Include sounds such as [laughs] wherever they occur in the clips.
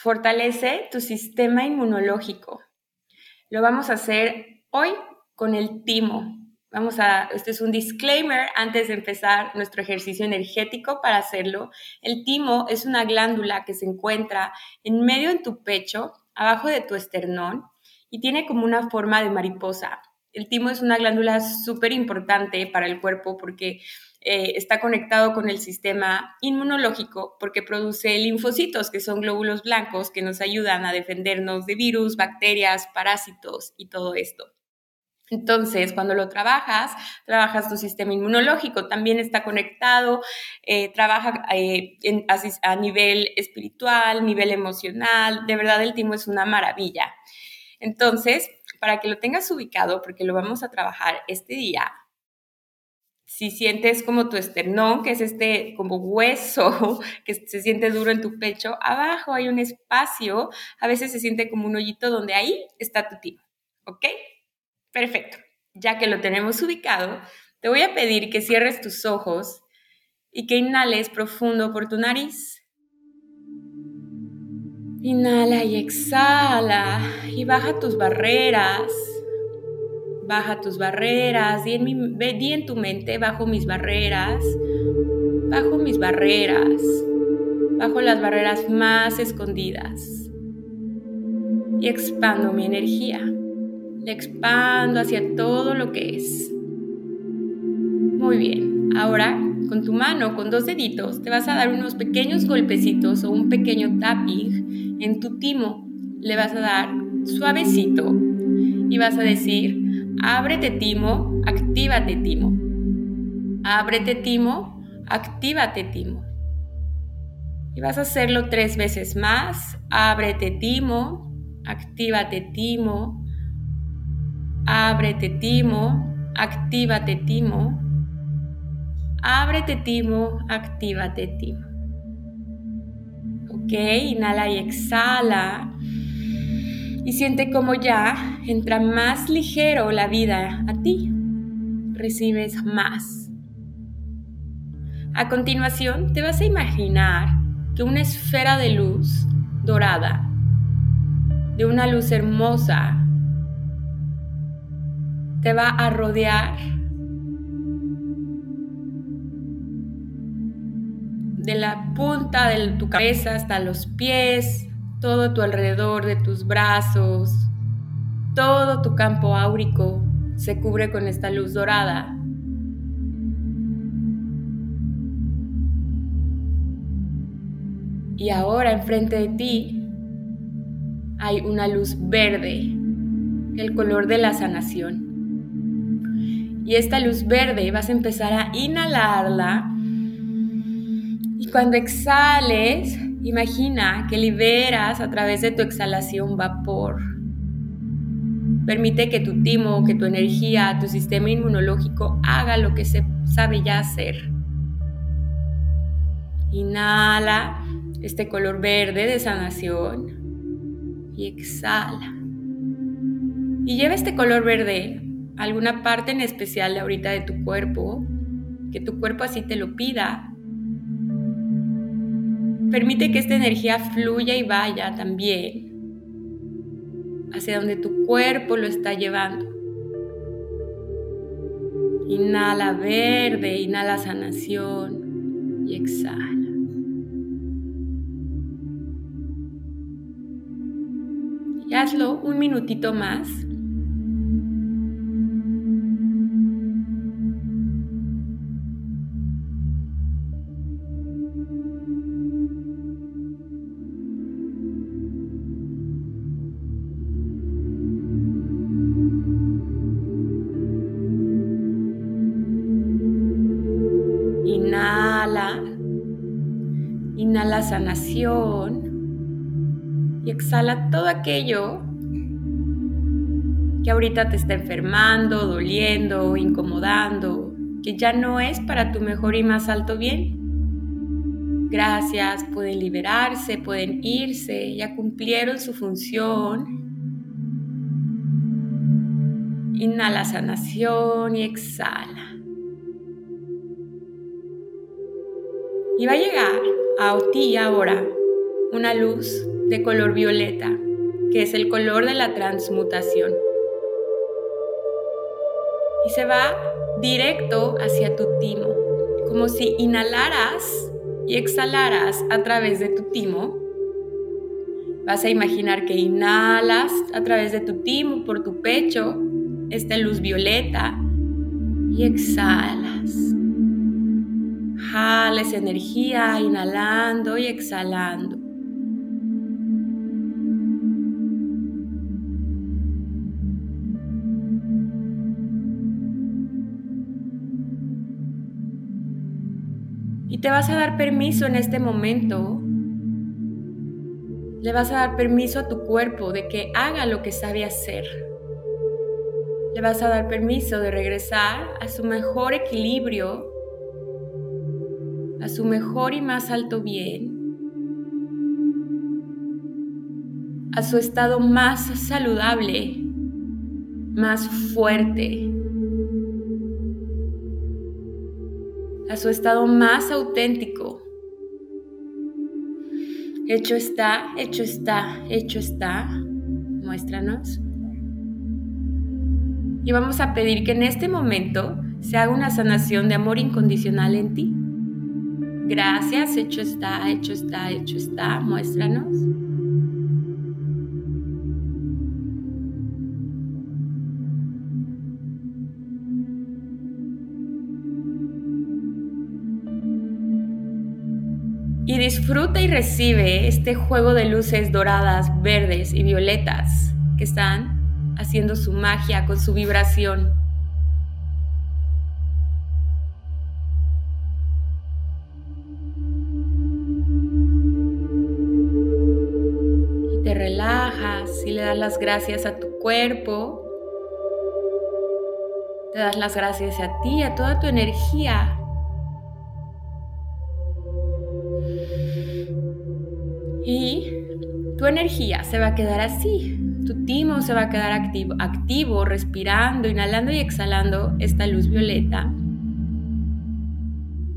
Fortalece tu sistema inmunológico. Lo vamos a hacer hoy con el timo. Vamos a, este es un disclaimer antes de empezar nuestro ejercicio energético para hacerlo. El timo es una glándula que se encuentra en medio de tu pecho, abajo de tu esternón, y tiene como una forma de mariposa. El timo es una glándula súper importante para el cuerpo porque eh, está conectado con el sistema inmunológico porque produce linfocitos, que son glóbulos blancos que nos ayudan a defendernos de virus, bacterias, parásitos y todo esto. Entonces, cuando lo trabajas, trabajas tu sistema inmunológico, también está conectado, eh, trabaja eh, a, nivel espiritual, nivel emocional, de verdad el timo es una maravilla. Entonces, para que lo tengas ubicado, porque lo vamos a trabajar este día, si sientes como tu esternón, que es este como hueso [laughs] que se siente duro en tu pecho, abajo hay un espacio, a veces se siente como un hoyito donde ahí está tu timo, ¿ok? Perfecto. Ya que lo tenemos ubicado, te voy a pedir que cierres tus ojos y que inhales profundo por tu nariz. Inhala y exhala y baja tus barreras baja tus barreras, di en, mi, en tu mente, bajo mis barreras, bajo mis barreras, bajo las barreras más escondidas. Y expando mi energía, la expando hacia todo lo que es. Muy bien, ahora con tu mano, con dos deditos, te vas a dar unos pequeños golpecitos o un pequeño tapping en tu timo. Le vas a dar suavecito y vas a decir, Ábrete timo, actívate timo. Ábrete timo, actívate timo. Y vas a hacerlo tres veces más. Ábrete timo, actívate timo. Ábrete timo, actívate timo. Ábrete timo, actívate timo. Ok, inhala y exhala y siente como ya entra más ligero la vida a ti. Recibes más. A continuación, te vas a imaginar que una esfera de luz dorada, de una luz hermosa, te va a rodear de la punta de tu cabeza hasta los pies, todo tu alrededor de tus brazos, todo tu campo áurico se cubre con esta luz dorada. Y ahora enfrente de ti hay una luz verde, el color de la sanación. Y esta luz verde vas a empezar a inhalarla. Y cuando exhales, Imagina que liberas a través de tu exhalación vapor. Permite que tu timo, que tu energía, tu sistema inmunológico haga lo que se sabe ya hacer. Inhala este color verde de sanación y exhala. Y lleva este color verde a alguna parte en especial ahorita de tu cuerpo, que tu cuerpo así te lo pida Permite que esta energía fluya y vaya también hacia donde tu cuerpo lo está llevando. Inhala verde, inhala sanación y exhala. Y hazlo un minutito más. Inhala. Inhala sanación. y exhala todo aquello que ahorita te está enfermando, doliendo, incomodando, que ya no es para tu mejor y más alto bien. Gracias, pueden liberarse, pueden irse, ya cumplieron su función. Inhala sanación y exhala. Y va a llegar a ti ahora una luz de color violeta, que es el color de la transmutación. Y se va directo hacia tu timo, como si inhalaras y exhalaras a través de tu timo. Vas a imaginar que inhalas a través de tu timo por tu pecho, esta luz violeta, y exhalas. Jales energía inhalando y exhalando. Y te vas a dar permiso en este momento. Le vas a dar permiso a tu cuerpo de que haga lo que sabe hacer. Le vas a dar permiso de regresar a su mejor equilibrio, a su mejor y más alto bien, a su estado más saludable, más fuerte, a su estado más auténtico. Hecho está, hecho está, hecho está. Muéstranos. Y vamos a pedir que en este momento se haga una sanación de amor incondicional en ti. Gracias, hecho está, hecho está, hecho está. Muéstranos. y disfruta y recibe este juego de luces doradas, verdes y violetas que están haciendo su magia con su vibración. Das las gracias a tu cuerpo. Te das las gracias a ti, a toda tu energía Y tu energía se va a quedar así. Tu timo se va a quedar activo, activo, respirando, inhalando y exhalando esta luz violeta.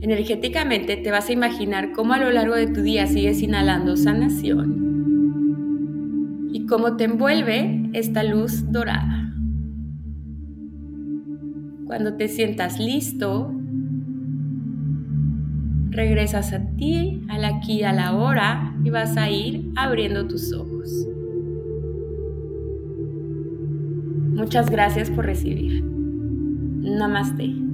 Energéticamente te vas a imaginar cómo a lo largo de tu día sigues inhalando sanación cómo te envuelve esta luz dorada. Cuando te sientas listo, regresas a ti, al aquí, a la hora y vas a ir abriendo tus ojos. Muchas gracias por recibir. Namaste.